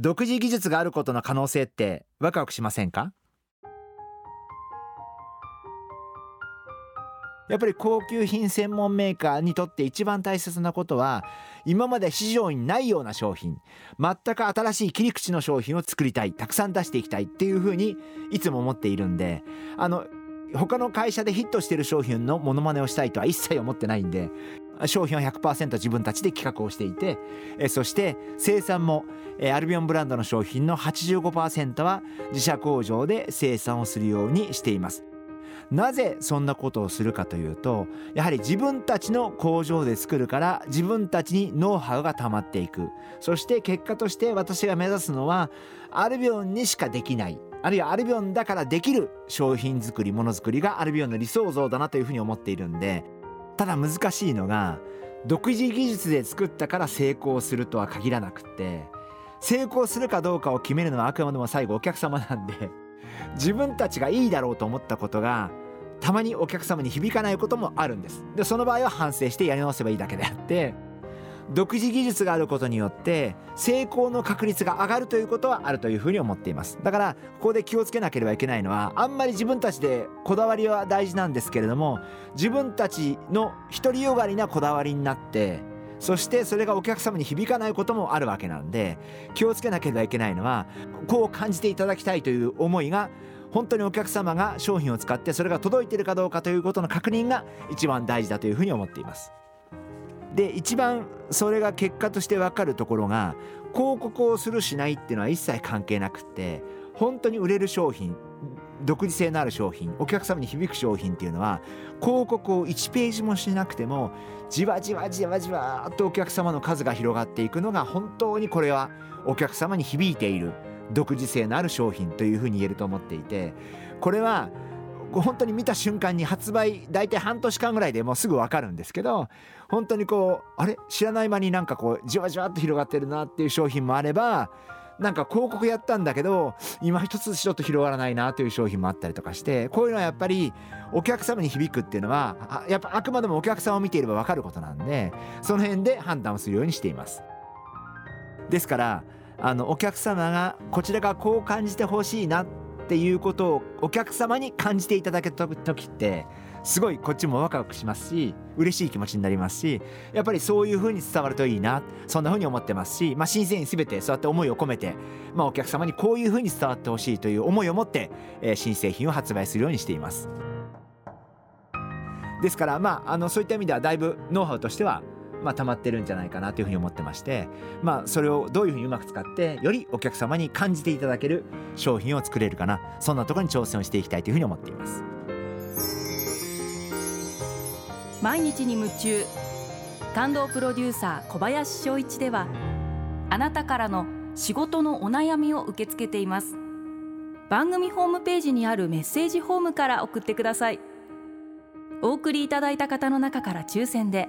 独自技術があることの可能性ってワクワクしませんか？やっぱり高級品専門メーカーにとって一番大切なことは今まで市場にないような商品全く新しい切り口の商品を作りたいたくさん出していきたいっていうふうにいつも思っているんであの他の会社でヒットしてる商品のモノマネをしたいとは一切思ってないんで商品は100%自分たちで企画をしていてえそして生産もえアルビオンブランドの商品の85%は自社工場で生産をするようにしています。なぜそんなことをするかというとやはり自分たちの工場で作るから自分たちにノウハウが溜まっていく。そして結果として私が目指すのはアルビオンにしかできない。あるいはアルビオンだからできる商品作りものづくりがアルビオンの理想像だなというふうに思っているんでただ難しいのが独自技術で作ったから成功するとは限らなくって成功するかどうかを決めるのはあくまでも最後お客様なんで自分たちがいいだろうと思ったことがたまにお客様に響かないこともあるんです。でその場合は反省してやり直せばいいだけであって独自技術があることによって成功の確率が上がるということはあるというふうに思っていますだからここで気をつけなければいけないのはあんまり自分たちでこだわりは大事なんですけれども自分たちの独りよがりなこだわりになってそしてそれがお客様に響かないこともあるわけなんで気をつけなければいけないのはこう感じていただきたいという思いが本当にお客様が商品を使ってそれが届いているかどうかということの確認が一番大事だというふうに思っています。で一番それが結果として分かるところが広告をするしないっていうのは一切関係なくって本当に売れる商品独自性のある商品お客様に響く商品っていうのは広告を1ページもしなくてもじわじわじわじわっとお客様の数が広がっていくのが本当にこれはお客様に響いている独自性のある商品というふうに言えると思っていてこれは本当に見た瞬間に発売大体半年間ぐらいでもうすぐ分かるんですけど本当にこうあれ？知らない間になんかこうじわじわっと広がってるなっていう商品もあればなんか広告やったんだけど今一つちょっと広がらないなという商品もあったりとかしてこういうのはやっぱりお客様に響くっていうのはやっぱあくまでもお客さんを見ていれば分かることなんでその辺で判断をするようにしています。ですからあのお客様がこちらがこう感じてほしいなっていうことをお客様に感じていただけた時ってすごいこっちもワクワクしますし嬉しい気持ちになりますしやっぱりそういう風に伝わるといいなそんな風に思ってますし、まあ、新鮮に全てそうやって思いを込めて、まあ、お客様にこういう風に伝わってほしいという思いを持って、えー、新製品を発売するようにしています。ですからまああのそういった意味ではだいぶノウハウとしてはまあ、溜まってるんじゃないかなというふうに思ってまして、まあ、それをどういうふうにうまく使ってよりお客様に感じていただける商品を作れるかなそんなところに挑戦をしていきたいというふうに思っています。毎日に夢中感動プロデューサー小林翔一ではあなたからの仕事のお悩みを受け付けています番組ホームページにあるメッセージフォームから送ってくださいお送りいただいた方の中から抽選で